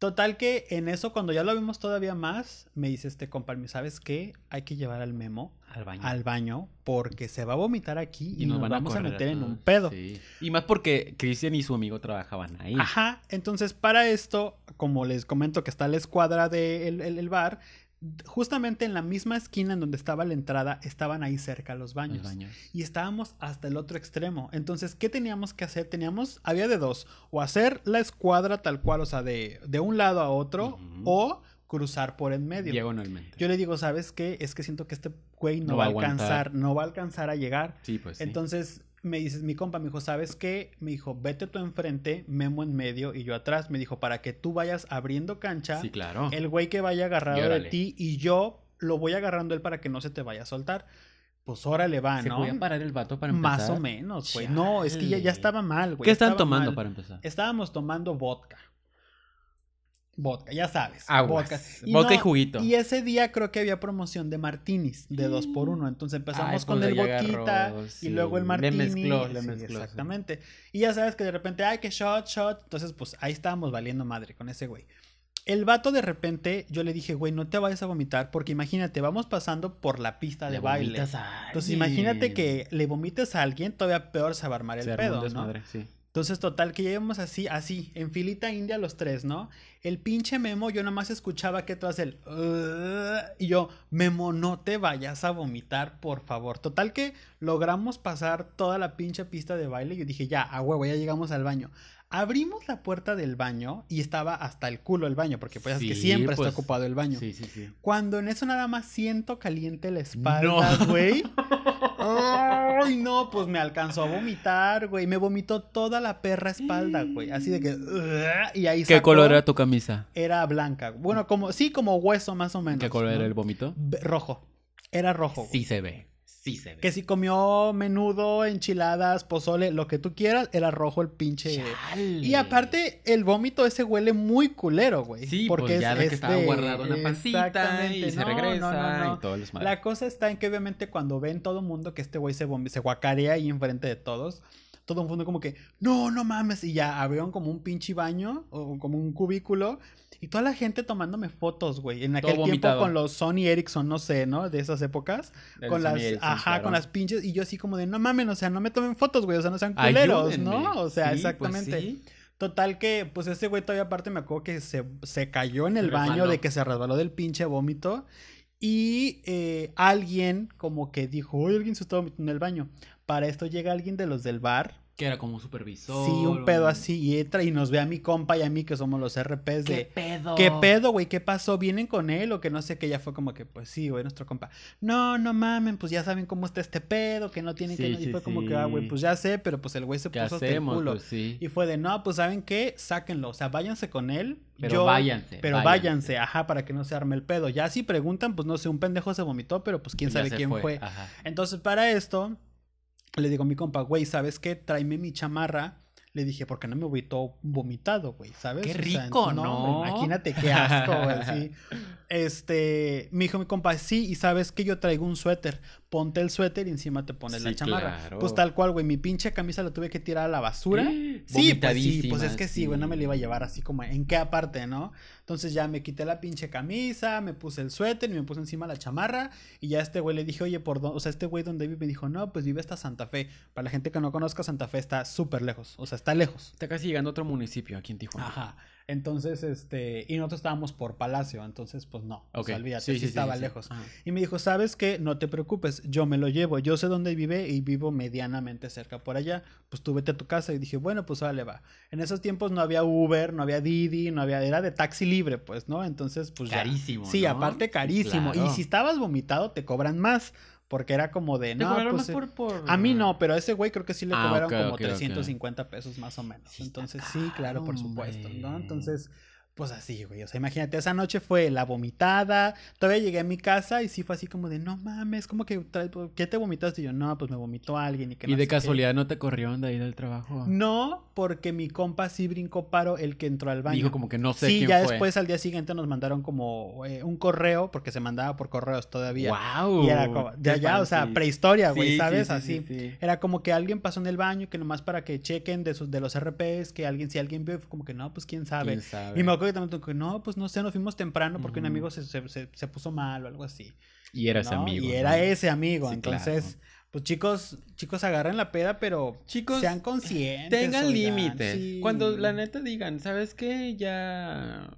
Total que en eso, cuando ya lo vimos todavía más, me dice este compa, ¿sabes qué? Hay que llevar al memo Al baño. al baño porque se va a vomitar aquí y, nos, vamos a, correr meter en un pedo. sí. Y más porque Cristian y su amigo trabajaban ahí. Ajá, entonces para esto, como les comento que está la escuadra del el, el bar, justamente en la misma esquina en donde estaba la entrada, estaban ahí cerca los Los baños. Y estábamos hasta el otro extremo. Entonces, ¿qué teníamos que hacer? Teníamos, había de dos, o hacer la escuadra tal cual, o sea, de, de un lado a otro, o cruzar por en medio. Diagonalmente. Yo le digo, ¿sabes qué? Es que siento que este güey no, No va a aguantar. alcanzar, no va a alcanzar a llegar. Sí, pues sí. Entonces me dices, mi compa me dijo, ¿sabes qué? Me dijo, vete tú enfrente, Memo en medio y yo atrás. Me dijo, para que tú vayas abriendo cancha, sí, claro. el güey que vaya agarrado de ti y yo lo voy agarrando él para que no se te vaya a soltar. Pues órale va, ¿Se ¿no? podía parar el vato para empezar? Más o menos, güey. No, es que ya, ya estaba mal, güey. ¿Qué están estaba tomando mal. para empezar? Estábamos tomando vodka. Vodka, ya sabes. Aguas. Vodka. Vodka y juguito. Y ese día creo que había promoción de martinis de dos por uno. Entonces empezamos Ay, con el agarró, y sí. luego el Le martini. mezcló, le Sí, mezcló, sí. Exactamente. Y ya sabes que de repente, ay, que shot, shot. Entonces, pues ahí estábamos valiendo madre con ese güey. El vato de repente, yo le dije, güey, no te vayas a vomitar, porque imagínate, vamos pasando por la pista de Le baile. vomitas a Entonces, imagínate que le vomites a alguien, todavía peor se va a armar el Se pedo, ¿no? desmadre, sí. Entonces, total, que ya íbamos así, así, en filita india los tres, ¿no? El pinche Memo, yo nomás escuchaba que tras el... Y yo, Memo, no te vayas a vomitar, por favor. Total que logramos pasar toda la pinche pista de baile y yo dije, ya, a huevo, ya llegamos al baño. Abrimos la puerta del baño y estaba hasta el culo el baño, porque pues es que siempre pues, está ocupado el baño. Sí, sí, sí. Cuando en eso nada más siento caliente la espalda, No. güey. Ay, no, pues me alcanzó a vomitar, güey. Me vomitó toda la perra espalda, güey. Así de que. Y ahí ¿Qué sacó- color era tu camisa? Era blanca. Bueno, como, sí, como hueso más o menos. ¿Qué color ¿no? era el vómito? Rojo. Era rojo. güey. Sí se ve. Sí se ve. Que si comió menudo, enchiladas, pozole, lo que tú quieras, era rojo el pinche. Chale. Y aparte, el vómito ese huele muy culero, güey. Sí, porque pues ya es, de que estaba de- guardado en la pancita Exactamente. y se No, no, regresa no, no. y todo el. La cosa está en que obviamente cuando ven todo mundo que este güey se, se guacarea ahí enfrente de todos, todo el mundo como que, no, no mames, y ya abrieron como un pinche baño o como un cubículo y toda la gente tomándome fotos, güey, en aquel tiempo con los Sony Ericsson, no sé, ¿no? De esas épocas, El con las, Ericsson, ajá, claro. con las pinches, y yo así como de, no mames, o sea, no me tomen fotos, güey, o sea, no sean culeros, Ayúdenme. ¿no? O sea, Sí, pues exactamente. sí. Total que, pues ese güey todavía aparte me acuerdo que se, se cayó en el baño de que se resbaló del pinche vómito. Y eh, alguien como que dijo, oye, alguien se estaba metiendo en el baño. Para esto llega alguien de los del bar. Que era como un supervisor. Sí, un pedo así. Y entra y nos ve a mi compa y a mí, que somos los RPs ¿Qué de... pedo? ¿Qué pedo, güey? ¿Qué pasó? ¿Vienen con él? O que no sé, que ya fue como que, pues sí, güey, nuestro compa. No, no mamen, pues ya saben cómo está este pedo, que no tienen que... Sí, no- Y sí, fue como que, ah, güey, pues ya sé, pero pues el güey se ¿Qué puso hasta el culo. Pues sí. Y fue de, no, pues ¿saben qué? Sáquenlo, o sea, váyanse con él. Pero yo- váyanse, Pero váyanse. váyanse. ajá, para que no se arme el pedo. Ya si preguntan, pues no sé, un pendejo se vomitó, pero pues quién Ya sabe quién fue. Ajá. Entonces, para esto, le digo a mi compa, güey, ¿sabes qué? Tráeme mi chamarra. Le dije, ¿por qué no me vomitó vomitado, güey? ¿Sabes? Qué O sea, rico, ¿no? Imagínate qué asco, güey. sí. Este, me dijo mi compa, sí, y sabes que yo traigo un suéter. Ponte el suéter y encima te pones la chamarra. claro. Pues tal cual, güey, mi pinche camisa la tuve que tirar a la basura. Sí, pues sí, pues es que sí, güey, no me la iba a llevar así como en qué aparte, ¿no? Entonces ya me quité la pinche camisa, me puse el suéter y me puse encima la chamarra y ya a este güey le dije, oye, por dónde, o sea, este güey donde vive me dijo, no, pues vive hasta Santa Fe. Para la gente que no conozca, Santa Fe está súper lejos, o sea, está lejos. Está casi llegando a otro municipio aquí en Tijuana. Ajá. Entonces, este, y nosotros estábamos por Palacio, entonces, pues no, o sea, olvídate, Sí, sí, estaba sí. lejos. Ajá. Y me dijo, ¿sabes qué? No te preocupes, yo me lo llevo, yo sé dónde vive y vivo medianamente cerca por allá. Pues tú vete a tu casa y dije, bueno, pues vale, va. En esos tiempos no había Uber, no había Didi, no había, era de taxi libre, pues, ¿no? Entonces, pues ya. Carísimo, Sí, ¿no? aparte carísimo. claro. Y si estabas vomitado, te cobran más, porque era como de, ¿Te no, pues... más por, por- A mí no, pero a ese güey creo que sí le Ah, cobraron como ok, ok. 350 pesos más o menos. Sí Entonces, sí, claro, por supuesto, ¿no? hombre. Entonces, pues así, güey. O sea, imagínate, esa noche fue la vomitada. Todavía llegué a mi casa y sí fue así como de, no mames, como que, ¿qué te vomitaste? Y yo, no, pues me vomitó alguien y que ¿Y no de sé qué". casualidad no te corrieron de ahí del trabajo? No, porque mi compa sí brincó paro el que entró al baño. Dijo como que no sé sí, quién ya fue. después al día siguiente nos mandaron como eh, un correo, porque se mandaba por correos todavía. ¡Wow! Y era como, de Qué allá, o sea, prehistoria, güey, Sí, ¿sabes? sí, Así. sí, sí. Era como que alguien pasó en el baño, que nomás para que chequen de, sus, de los RPs, que alguien, si alguien vio, fue como que no, pues quién sabe. ¿Quién sabe? Y me acuerdo que también que no, pues no sé, nos fuimos temprano porque un amigo se, se, se- se puso mal o algo así. Y era ese ¿no? amigo. Y ¿no? era ese amigo. Sí, Entonces, pues chicos, chicos agarren la peda, pero Chicos, sean conscientes. Tengan oigan, límite. sí. Cuando la neta digan, ¿sabes qué? Ya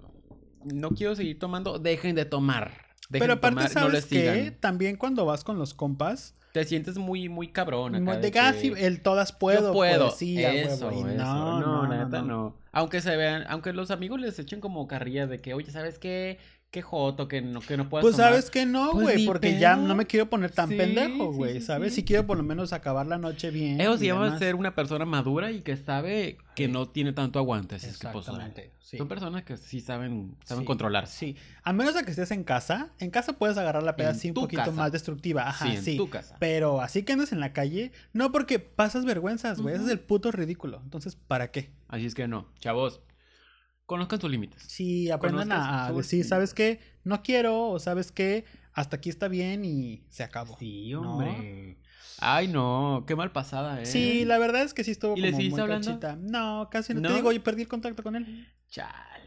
no quiero seguir tomando, dejen de tomar. Dejen Pero de aparte, tomar, no ¿sabes les qué? sigan. También cuando vas con los compas, Te sientes muy, muy cabrón acá. de que- gas y el todas puedo. Yo puedo. pues, sí, a eso. No, No, no, neta no. no. Aunque se vean, aunque los amigos les echen como carrilla de que, oye, ¿sabes qué? Qué joto, que no, que no puedas Pues tomar. sabes que no, Pues güey, porque ya no me quiero poner tan Sí, pendejo, güey, sí, ¿sabes? sí. Si quiero por lo menos acabar la noche bien. Eso se llama ser una persona madura y que sabe que no tiene tanto aguante. Así es que, pues, Exactamente, sí. Son personas que sí saben, saben Sí, controlarse. Sí, a menos de que estés en casa, en casa puedes agarrar la peda En así un poquito casa. más destructiva, ajá, Sí, sí. en tu casa. Pero así que andes en la calle, no porque pasas vergüenzas, güey, ese es el puto ridículo. Entonces, ¿para qué? Así es que no, chavos, conozcan sus límites. Sí, aprendan a, decir, ¿sabes qué? No quiero, o ¿sabes qué? Hasta aquí está bien y se acabó. Sí, ¿no? hombre. Ay, no, qué mal pasada, ¿eh? Sí, la verdad es que sí estuvo ¿Y le como seguiste muy hablando? cachita. No, casi no. ¿No? Te digo, yo perdí el contacto con él. Chale.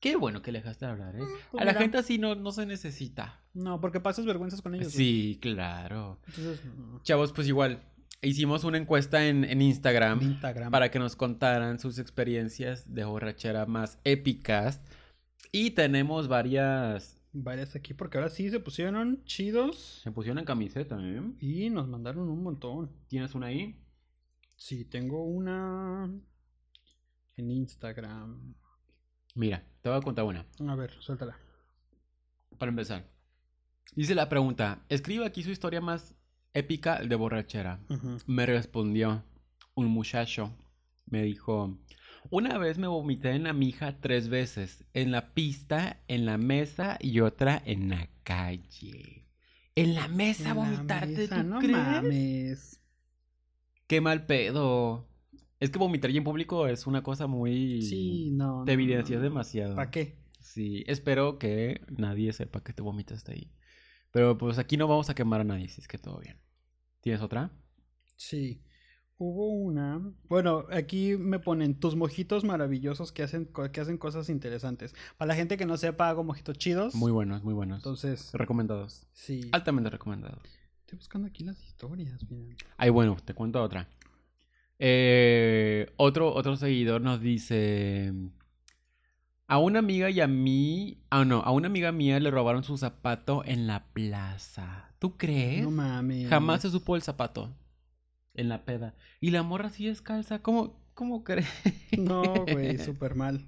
Qué bueno que le dejaste de hablar, ¿eh? Pues a la gente así no, no se necesita. No, porque pasas vergüenzas con ellos. Sí, claro. Entonces, Chavos, pues igual, hicimos una encuesta en, en Instagram. para que nos contaran sus experiencias de borrachera más épicas. Y tenemos varias. Varias aquí, porque ahora sí se pusieron chidos Se pusieron en camiseta, ¿eh? y nos mandaron un montón. ¿Tienes una ahí? Sí, tengo una en Instagram. Mira, te voy a contar una. A ver, suéltala. Para empezar. Dice la pregunta: Escribe aquí su historia más épica de borrachera. Me respondió un muchacho. Me dijo: Una vez me vomité en la mija tres veces. En la pista, en la mesa y otra en la calle. En la mesa En la vomitarte, mesa, ¿tú no crees? mames. Qué mal pedo. Es que vomitar ya en público es una cosa muy... Sí, no. Te evidencias demasiado. ¿Para qué? Sí, espero que nadie sepa que te vomitaste ahí. Pero pues aquí no vamos a quemar a nadie, si es que todo bien. ¿Tienes otra? Sí. Hubo una. Bueno, aquí me ponen tus mojitos maravillosos que hacen, que hacen cosas interesantes. Para la gente que no sepa, hago mojitos chidos. Muy buenos, muy buenos. Entonces, Recomendados. sí. Altamente recomendados. Estoy buscando aquí las historias, miren. Ay, bueno, te cuento otra. Eh, otro, otro seguidor nos dice... A una amiga y a mí. Ah, no, a una amiga mía le robaron su zapato en la plaza. ¿Tú crees? No mames. Jamás se supo el zapato. En la peda. Y la morra así descalza. ¿Cómo, cómo crees? No, güey, súper mal.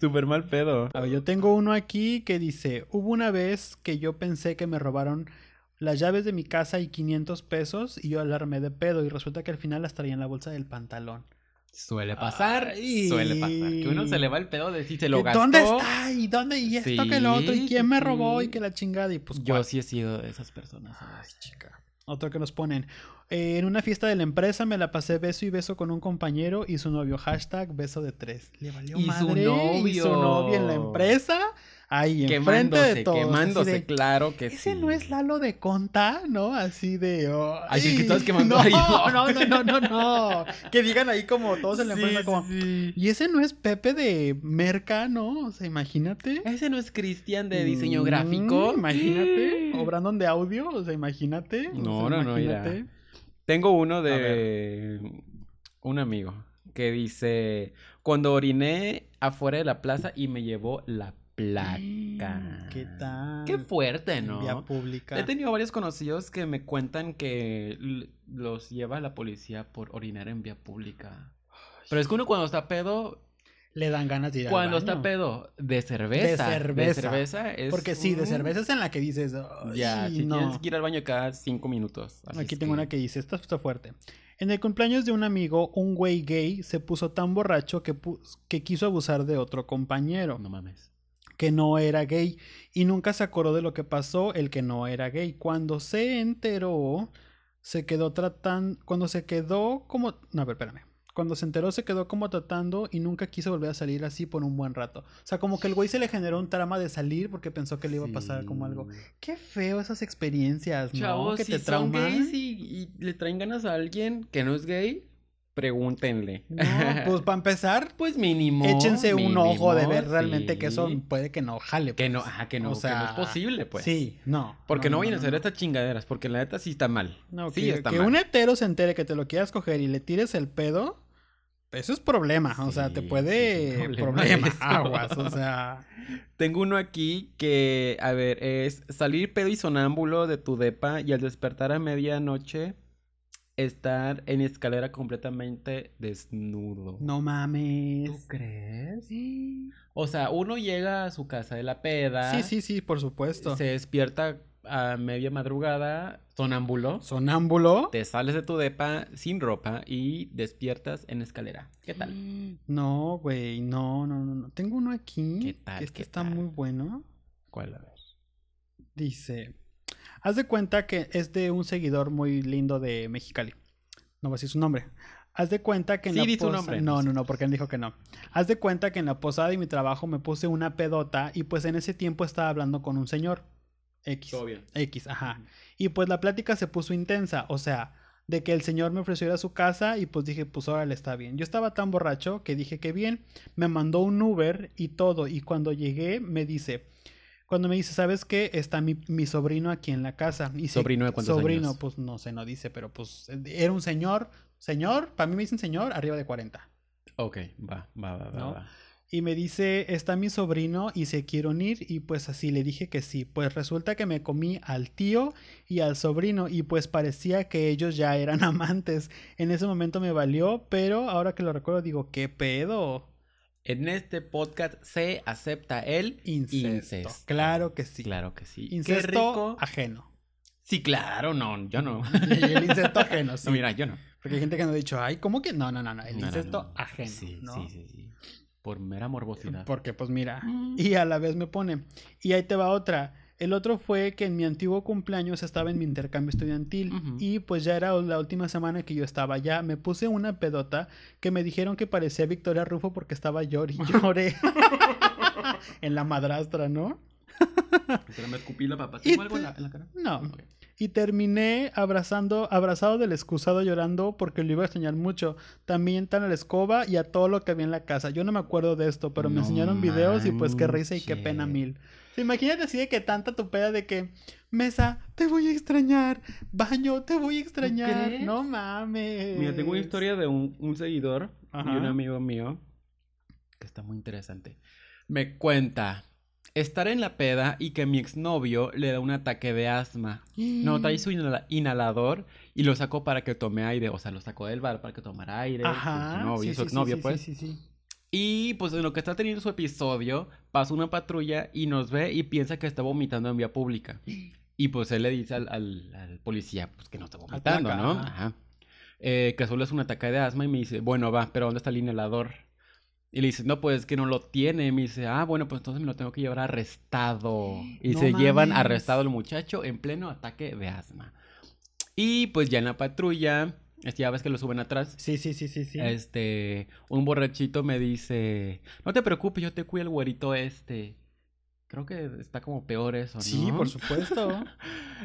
Súper mal pedo. A ver, yo tengo uno aquí que dice, hubo una vez que yo pensé que me robaron las llaves de mi casa y 500 pesos y yo alarmé de pedo y resulta que al final las traía en la bolsa del pantalón. Suele pasar, Ay. suele pasar. Que uno se le va el pedo de si se lo gastó. ¿Dónde está? ¿Y dónde? ¿Y esto que lo otro? ¿Y quién me robó? Y que la chingada. Y pues Yo sí he sido de esas personas. Ay, chica. Otro que nos ponen. eh, en una fiesta de la empresa me la pasé beso y beso con un compañero y su novio. Hashtag beso de tres. Le valió Y su madre. Y su novio. novio en la empresa. Ahí, enfrente Quemándose, de todos. quemándose, de, claro que Ese sí. no es Lalo de Conta, ¿no? Así de. oh, Ay, que estabas quemando no, ahí. no, no, no, no, no. Que digan ahí como todos en la Sí, empresa, como. sí. Y ese no es Pepe de Merca, ¿no? O sea, imagínate. Ese no es Cristian de diseño Mm, gráfico. Imagínate. O Brandon de audio, o sea, imagínate. o No, sea, no, no, mira. Tengo uno de un amigo que dice, cuando oriné afuera de la plaza y me llevó la placa. ¿Qué tal? Qué fuerte, En ¿no? Vía pública. He tenido varios conocidos que me cuentan que los lleva la policía por orinar en vía pública. Pero es que uno cuando está pedo, Le dan ganas de ir al cuando está baño. pedo de cerveza, De cerveza. cerveza es Porque sí, de cerveza es en la que dices. Ya, "Ay, si no". tienes que ir al baño cada cinco minutos. Aquí tengo que- una que dice, esta está fuerte. En el cumpleaños de un amigo, un güey gay se puso tan borracho que, pu- que quiso abusar de otro compañero, No mames. Que no era gay, y nunca se acordó de lo que pasó el que no era gay. Cuando se enteró, se quedó tratando, cuando se quedó como, no, a ver, espérame. Cuando se enteró se quedó como tratando y nunca quiso volver a salir así por un buen rato. O sea, como que el güey se le generó un trama de salir porque pensó que le iba a pasar como algo. Qué feo esas experiencias, ¿no? Chavos, que si te son trauman. gays y, y le traen ganas a alguien que no es gay, pregúntenle. No, pues para empezar, pues mínimo. échense un ojo de ver realmente que eso sí. puede que no jale. Que no, pues. ajá, que no, O que sea, no es posible, pues. Sí, no. Porque no, vayan a hacer no. estas chingaderas, porque la neta sí está mal. No, sí que, está que mal. un hetero se entere que te lo quieras coger y le tires el pedo, eso es problema. o sea, te Sí, puede. sí problema problema, aguas. O sea. Tengo uno aquí que, a ver, es salir pedo y sonámbulo de tu depa y al despertar a medianoche estar en escalera completamente desnudo. No mames. ¿Tú crees? Sí, O sea, uno llega a su casa de la peda. sí, sí, por supuesto. Se despierta a media madrugada, sonámbulo. Sonámbulo. Te sales de tu depa sin ropa y despiertas en escalera. ¿Qué tal? No, güey, no, no, no, no. Tengo uno aquí. ¿Qué tal, Que este qué está tal? muy bueno. ¿Cuál a ver? Dice, haz de cuenta que es de un seguidor muy lindo de Mexicali. No voy a decir su nombre. Haz de cuenta que en Sí, la di su posa- nombre, No, no no, porque él dijo que no. Haz de cuenta que en la posada de mi trabajo me puse una pedota y pues en ese tiempo estaba hablando con un señor. X. Todo bien. X, ajá. Y pues la plática se puso intensa, o sea, de que el señor me ofreció ir a su casa y pues dije, pues órale, está bien. Yo estaba tan borracho que dije que bien, me mandó un Uber y todo, y cuando llegué me dice, cuando me dice, ¿sabes qué? Está mi, mi sobrino aquí en la casa. Y ¿Sobrino de cuántos Sobrino, años? pues no sé, no dice, pero pues era un señor, señor, para mí me dicen señor, arriba de 40. Ok, va, va, va, va. ¿No? va. Y me dice, está mi sobrino y se quiere unir y pues así le dije que sí. Pues resulta que me comí al tío y al sobrino y pues parecía que ellos ya eran amantes. En ese momento me valió, pero ahora que lo recuerdo digo, ¿qué pedo? En este podcast se acepta el Incesto. incesto. Claro que sí. Claro que sí. Qué Incesto rico. ajeno. Sí, claro, no, yo no. El incesto ajeno, sí. No, mira, yo no. Porque hay gente que nos ha dicho, ay, ¿cómo que? No, no, no, no. El No, incesto no. ajeno. Sí, ¿no? sí, sí, sí. Por mera morbosidad. Porque pues mira, Mm. y a la vez me pone, y ahí te va otra. El otro fue que en mi antiguo cumpleaños estaba en mi intercambio estudiantil y pues ya era la última semana que yo estaba allá. Me puse una pedota que me dijeron que parecía Victoria Rufo porque estaba llor y lloré en la madrastra, ¿no? Pero me escupí la papa. Y ¿Tengo algo en la, en la cara? No. Y terminé abrazando, abrazado del excusado llorando porque lo iba a extrañar mucho. También tan a la escoba y a todo lo que había en la casa. Yo no me acuerdo de esto, pero me enseñaron videos y pues qué risa y qué pena mil. Imagínate así de que tanta tu peda de que, mesa, te voy a extrañar, baño, te voy a extrañar. No mames. Mira, tengo una historia de un, un seguidor Ajá. y un amigo mío que está muy interesante. Me cuenta estar en la peda y que mi exnovio le da un ataque de asma. No, trae su inhala- inhalador y lo sacó para que tome aire. O sea, lo sacó del bar para que tomara aire. Ajá. Su novio, sí, su sí, exnovio, sí, pues. Sí, sí, sí. Y pues en lo que está teniendo su episodio, pasa una patrulla y nos ve y piensa que está vomitando en vía pública. Y pues él le dice al, al- al policía pues que no está vomitando, ¿no? ajá. Eh, que solo es un ataque de asma y me dice, bueno, va, pero ¿dónde está el inhalador? Y le dice, no, pues es que no lo tiene. Me dice, ah, bueno, pues entonces me lo tengo que llevar arrestado. Y No se llevan arrestado al muchacho en pleno ataque de asma. Y pues ya en la patrulla, este, ya ves que lo suben atrás. Sí, sí, sí, sí, sí. Este, un borrachito me dice, no te preocupes, yo te cuido el güerito este. Creo que está como peor eso, ¿no? Sí, por supuesto.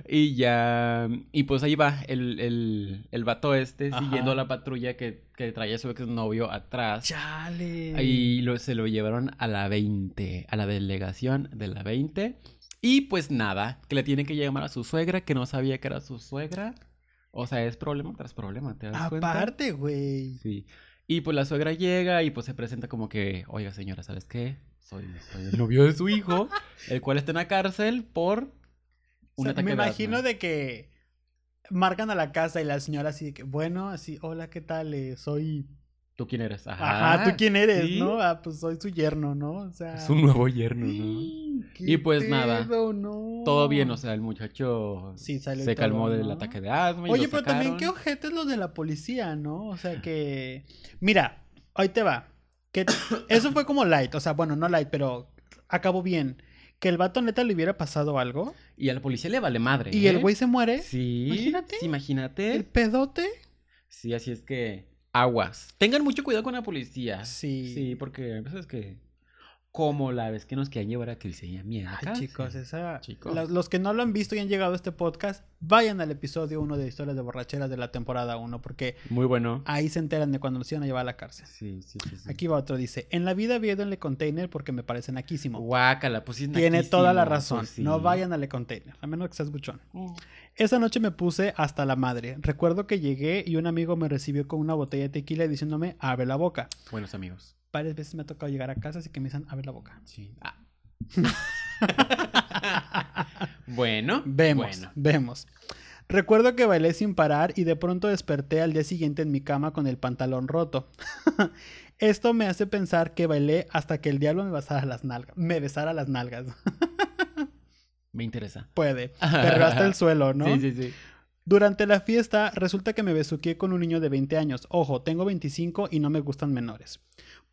Y ya, y pues ahí va el, el, el vato este Ajá. siguiendo a la patrulla que, que traía a su exnovio atrás. Chale. Y lo, se lo llevaron a la 20, a la delegación de la 20. Y pues nada, que le tienen que llamar a su suegra, que no sabía que era su suegra. O sea, es problema tras problema, ¿te das cuenta? Aparte, güey. Sí. Y pues la suegra llega y pues se presenta como que, oiga señora, ¿sabes qué? Soy, soy el novio de su hijo, el cual está en la cárcel por O un sea, ataque me imagino de que marcan a la casa y la señora así de que, bueno, así, hola, ¿qué tal? Eh, soy... ¿Tú quién eres? Ajá. Ajá, ¿tú quién eres, sí. no? Ah, pues soy su yerno, ¿no? O sea... Es un nuevo yerno, ¿no? ¿Qué Y pues nada, pedo, no? Todo bien, o sea, el muchacho Sí, salió se calmó del ataque de asma. y Oye, lo pero también qué ojete es lo de la policía, ¿no? O sea que... Mira, ahí te va. Que eso fue como light, o sea, bueno, no light, pero acabó bien. Que el vato neta le hubiera pasado algo Y a la policía le vale madre. y ¿eh? el güey se muere. Sí. Imagínate. sí, imagínate. El pedote. Sí, así es que. Aguas. Tengan mucho cuidado con la policía. Sí. Sí, porque a veces que. Como la vez que nos querían llevar a que le se miedo. Ay, chicos, esa... Chicos. Los, los que no lo han visto y han llegado a este podcast, vayan al episodio 1 de Historias de Borracheras de la temporada 1, porque Muy bueno. ahí se enteran de cuando los iban a llevar a la cárcel. Sí, sí, sí. sí. Aquí va otro, dice, en la vida en el container porque me parece naquísimo. Guácala, pues sí Tiene toda la razón. pues sí. No vayan al container, a menos que seas buchón. Mm. Esa noche me puse hasta la madre. Recuerdo que llegué y un amigo me recibió con una botella de tequila diciéndome, abre la boca. Buenos amigos. Varias veces me ha tocado llegar a casa así que me dicen, abre la boca. Sí. Ah. bueno. Vemos, Bueno. vemos. Recuerdo que bailé sin parar y de pronto desperté al día siguiente en mi cama con el pantalón roto. Esto me hace pensar que bailé hasta que el diablo me besara las nalgas. Me besara las nalgas. Me interesa. Puede. Pero hasta el suelo, ¿no? Sí, sí, sí. Durante la fiesta resulta que me besuqué con un niño de 20 años. Ojo, tengo 25 y no me gustan menores.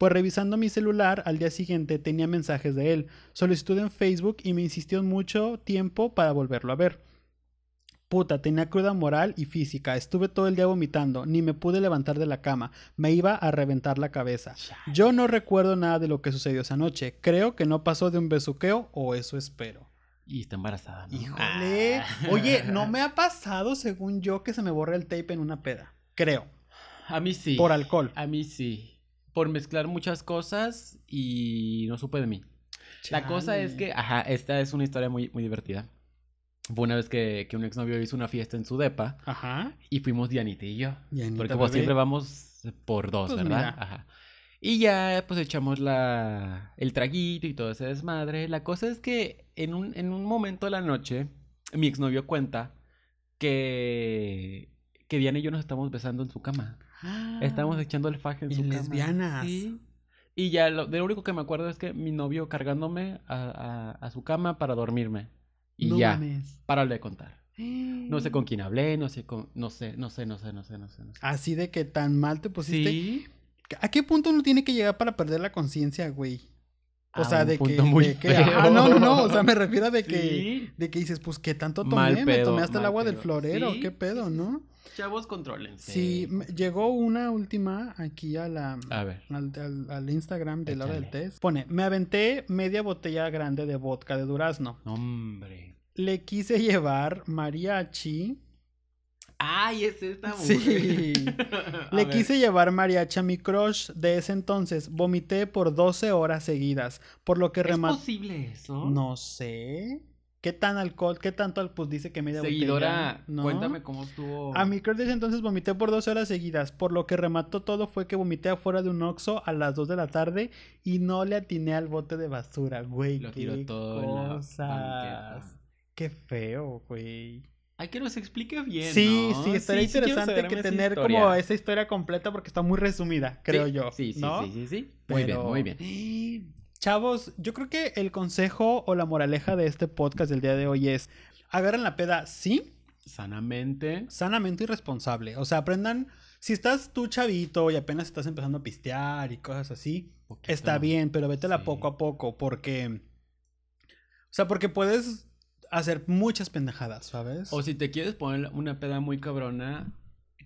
Pues revisando mi celular al día siguiente tenía mensajes de él, solicitud en Facebook y me insistió mucho tiempo para volverlo a ver. Puta, tenía cruda moral y física, estuve todo el día vomitando, ni me pude levantar de la cama, me iba a reventar la cabeza. Yo no recuerdo nada de lo que sucedió esa noche, creo que no pasó de un besuqueo o eso espero. Y está embarazada, ¿no? Híjole. Ah. Oye, no me ha pasado, según yo, que se me borre el tape en una peda. Creo. A mí sí. Por alcohol. A mí sí. Por mezclar muchas cosas y no supe de mí. La cosa es que, ajá, esta es una historia muy, muy divertida. Fue una vez que, que un exnovio hizo una fiesta en su depa Ajá. y fuimos Dianita y yo. Dianita, Porque como bebé. siempre vamos por dos, Pues ¿verdad? mira. Ajá. Y ya pues echamos la, el traguito y todo ese desmadre. La cosa es que en un, en un momento de la noche, mi exnovio cuenta que, que Diana y yo nos estamos besando en su cama. Estamos echando el faje en Y su cama. lesbianas. Sí. Y ya lo, de lo único que me acuerdo es que mi novio cargándome a, a- a su cama para dormirme. Y no ya, mames. párale de contar. No sé con quién hablé, no sé con, no sé, no sé, no sé, no sé, no sé, no sé. Así de que tan mal te pusiste. Sí. ¿A qué punto uno tiene que llegar para perder la conciencia, güey? O A sea, un de que, muy de que- feo. ah, no, no, no, o sea, me refiero a de que, Sí. de que dices, pues, ¿qué tanto tomé? Me tomé hasta el agua del florero, Sí, qué pedo, ¿no? Chavos, contrólense. Sí, llegó una última aquí a la, A ver. al, al- al Instagram de la hora del Échale. test. Pone, me aventé media botella grande de vodka de durazno. Hombre. Le quise llevar mariachi. Ay, es esta mujer. Sí. Le ver. quise llevar mariachi a mi crush de ese entonces. Vomité por 12 horas seguidas. Por lo que ¿Es posible eso? No sé. ¿Qué tan alcohol, qué tanto pues dice que media Seguidora, botella? ¿no? cuéntame cómo estuvo. A mi crush entonces vomité por dos horas seguidas, por lo que remató todo fue que vomité afuera de un Oxxo a las 2 de la tarde y no le atiné al bote de basura, güey. Lo qué tiró todo cosas. Qué feo, güey. Hay que nos explique bien. Sí, ¿no? sí, estaría interesante que tener historia. como esa historia completa porque está muy resumida, creo Sí, yo. Sí, sí, ¿no? sí, sí, sí. Muy Pero- bien, muy bien. Chavos, yo creo que el consejo o la moraleja de este podcast del día de hoy es agarran la peda, sí, Sanamente. sanamente y responsable. O sea, aprendan, si estás tú chavito y apenas estás empezando a pistear y cosas así, poquito. está bien, pero vétela Sí. poco a poco porque... O sea, porque puedes hacer muchas pendejadas, ¿sabes? O si te quieres poner una peda muy cabrona,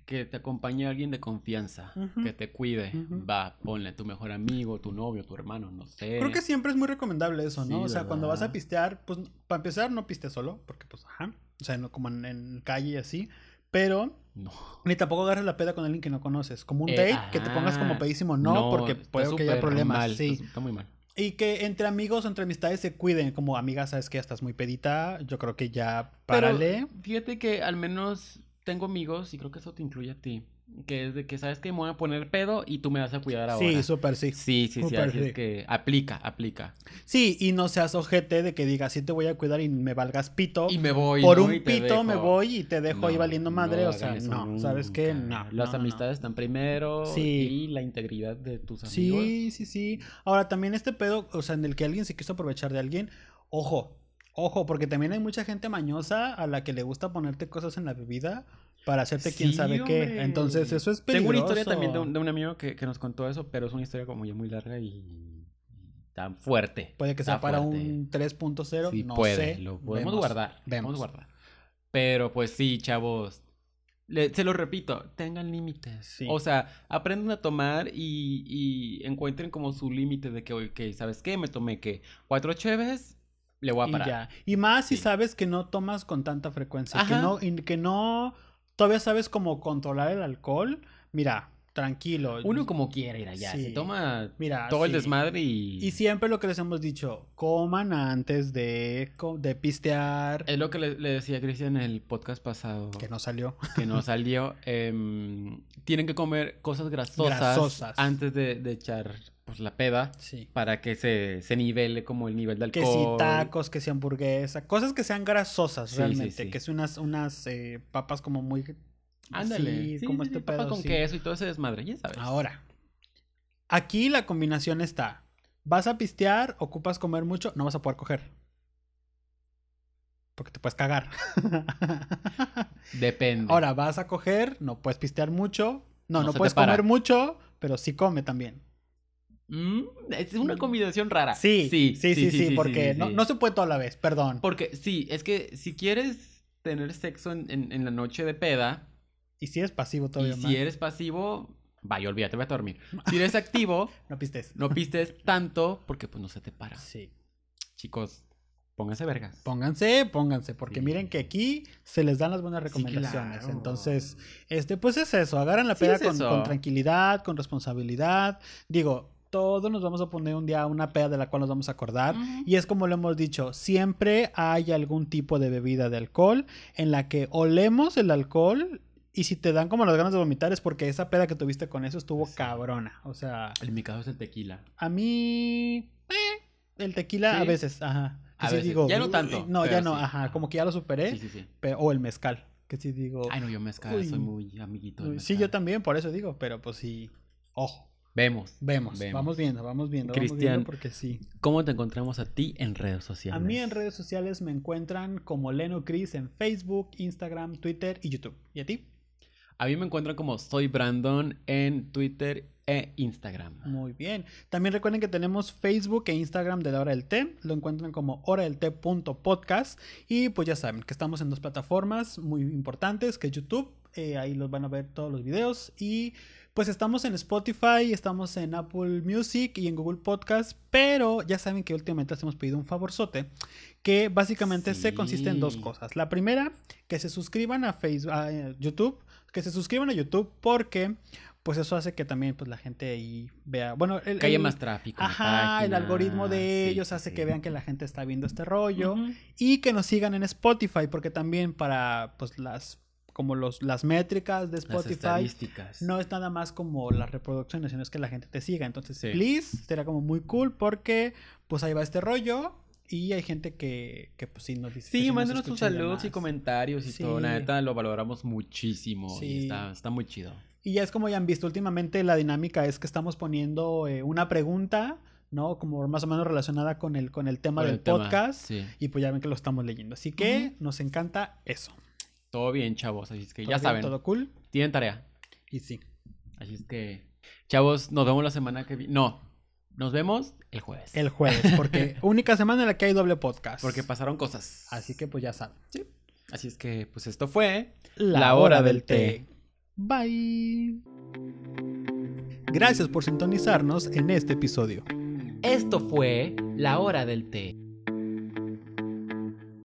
que te acompañe alguien de confianza, Ujú. que te cuide. Ujú. Va, ponle tu mejor amigo, tu novio, tu hermano, no sé. Creo que siempre es muy recomendable eso, ¿no? Sí, o sea, cuando vas a ¿verdad? pistear, pues para empezar no pistes solo, porque pues, ajá, o sea, no como en, en calle y así, pero No. ni tampoco agarres la peda con alguien que no conoces, como un Eh, date, que te pongas como ajá. pedísimo, no, porque está puede que haya problemas, mal, sí. Está, está muy mal. Y que entre amigos o entre amistades se cuiden, como amiga, sabes que ya estás muy pedita, yo creo que ya párale. Pero fíjate que al menos tengo amigos, y creo que eso te incluye a ti, que es de que sabes que me voy a poner pedo y tú me vas a cuidar ahora. Sí, súper sí. Sí, sí, sí, así sí. es que aplica, aplica. Sí, y no seas ojete de que digas, sí te voy a cuidar y me valgas pito. Y me voy. Por ¿no? un Y te pito me voy y te dejo ahí valiendo madre, no o sea, no, ¿sabes qué? No. Las amistades están primero Sí. y la integridad de tus amigos. Sí, sí, sí. Ahora, también este pedo, o sea, en el que alguien se quiso aprovechar de alguien, ojo, ojo, porque también hay mucha gente mañosa a la que le gusta ponerte cosas en la bebida para hacerte quién Sí, sabe qué. Entonces, eso es peligroso. Tengo una historia también de un, de un amigo que, que nos contó eso, pero es una historia como ya muy larga y tan fuerte. Puede que sea para fuerte. un 3.0, Sí no puede, sé. lo podemos Vemos, guardar. Vemos. Podemos guardar. Pero pues sí, chavos. le- se lo repito, tengan límites. Sí. O sea, aprendan a tomar y, y encuentren como su límite de que, ok, ¿sabes qué? Me tomé que cuatro cheves, le voy a Y parar. ya. Y más si Sí. sabes que no tomas con tanta frecuencia, que no, y que no todavía sabes cómo controlar el alcohol. Mira, tranquilo. Uno como quiera ir allá, se Sí. toma Mira, todo el desmadre y... Y siempre lo que les hemos dicho, coman antes de, de pistear. Es lo que le, le decía Cristian en el podcast pasado, Que no salió. que no salió. em, tienen que comer cosas grasosas, Grasosas. antes de, de echar pues, la peda Sí. para que se, se nivele como el nivel de Que si alcohol. tacos, que si hamburguesa, cosas que sean grasosas Sí, realmente, sí. que sean unas, unas eh, papas como muy... Ándale. Sí, Sí, como sí, este sí, papa con sí. queso y todo ese desmadre, ya sabes. Ahora, aquí la combinación está, vas a pistear, ocupas comer mucho, no vas a poder coger. Porque te puedes cagar. Depende. Ahora, vas a coger, no puedes pistear mucho. No, No no, puedes comer mucho, pero sí come también. Mm, es una combinación rara. Sí, sí, sí, sí, porque sí, no, sí. no se puede toda la vez, perdón. Porque sí, es que si quieres tener sexo en, la noche de peda Y si eres pasivo todavía si más, eres pasivo, vaya, olvídate, vete a dormir. Si eres activo, no pistes. no pistes tanto porque pues no se te para. Sí. Chicos, pónganse vergas. Pónganse, pónganse, porque Sí. miren que aquí se les dan las buenas Sí, recomendaciones. claro. Entonces, este, pues es eso, agarran la Sí, peda es con, con tranquilidad, con responsabilidad. Digo, todos nos vamos a poner un día una peda de la cual nos vamos a acordar. Y es como lo hemos dicho, siempre hay algún tipo de bebida de alcohol en la que olemos el alcohol y si te dan como las ganas de vomitar es porque esa peda que tuviste con eso estuvo Sí. cabrona. O sea, En mi caso es el tequila. a mí eh, el tequila a veces, ajá. que A sí veces. Ya no tanto, No, ya pero no, sí. ajá, como que ya lo superé. Sí, sí, sí. pe- o el mezcal, que sí digo. Ay, no, yo mezcal, Uy. soy muy amiguito. sí, yo también, por eso digo, pero pues sí. Ojo, Vemos. vemos, Vemos. vamos viendo, vamos viendo, vamos Cristian, viendo porque sí. ¿Cómo te encontramos a ti en redes sociales? A mí en redes sociales me encuentran como Leno Cris en Facebook, Instagram, Twitter y YouTube. ¿Y a ti? A mí me encuentran como Soy Brandon en Twitter e Instagram. Muy bien. También recuerden que tenemos Facebook e Instagram de la hora del té. Lo encuentran como hora del té.podcast. Y pues ya saben que estamos en dos plataformas muy importantes, que es YouTube. Eh, ahí los van a ver todos los videos. Y pues estamos en Spotify, estamos en Apple Music y en Google Podcast. Pero ya saben que últimamente les hemos pedido un favorzote. Que básicamente se consiste en dos cosas. La primera, que se suscriban a Facebook, a eh, YouTube. Que se suscriban a YouTube porque pues eso hace que también pues la gente ahí vea, bueno, el, Que haya el- más tráfico. Ajá, el algoritmo de Sí, ellos hace sí. que vean que la gente está viendo este rollo y que nos sigan en Spotify, porque también para pues las como los las métricas de Las Spotify estadísticas. no es nada más como las reproducciones, sino es que la gente te siga. Entonces, Sí. please, sería como muy cool porque pues ahí va este rollo y hay gente que, que pues sí nos dice. Sí, nos mándenos y saludos y comentarios y todo. La Sí. neta lo valoramos muchísimo. Sí. Y está, está muy chido. Y ya es como ya han visto, últimamente la dinámica es que estamos poniendo eh, una pregunta, ¿no? Como más o menos relacionada con el, con el tema Con del el tema, podcast. Sí. Y pues ya ven que lo estamos leyendo. Así que nos encanta eso. Todo bien, chavos. Así es que ¿Todo ya bien? saben. Todo cool. Tienen tarea. Y sí. Así es que, chavos, nos vemos la semana que viene. No, nos vemos el jueves. El jueves, porque única semana en la que hay doble podcast. Porque pasaron cosas. Así que pues ya saben. Así es que, pues esto fue. La, La hora del té. té. Bye. Gracias por sintonizarnos en este episodio. Esto fue La Hora del Té.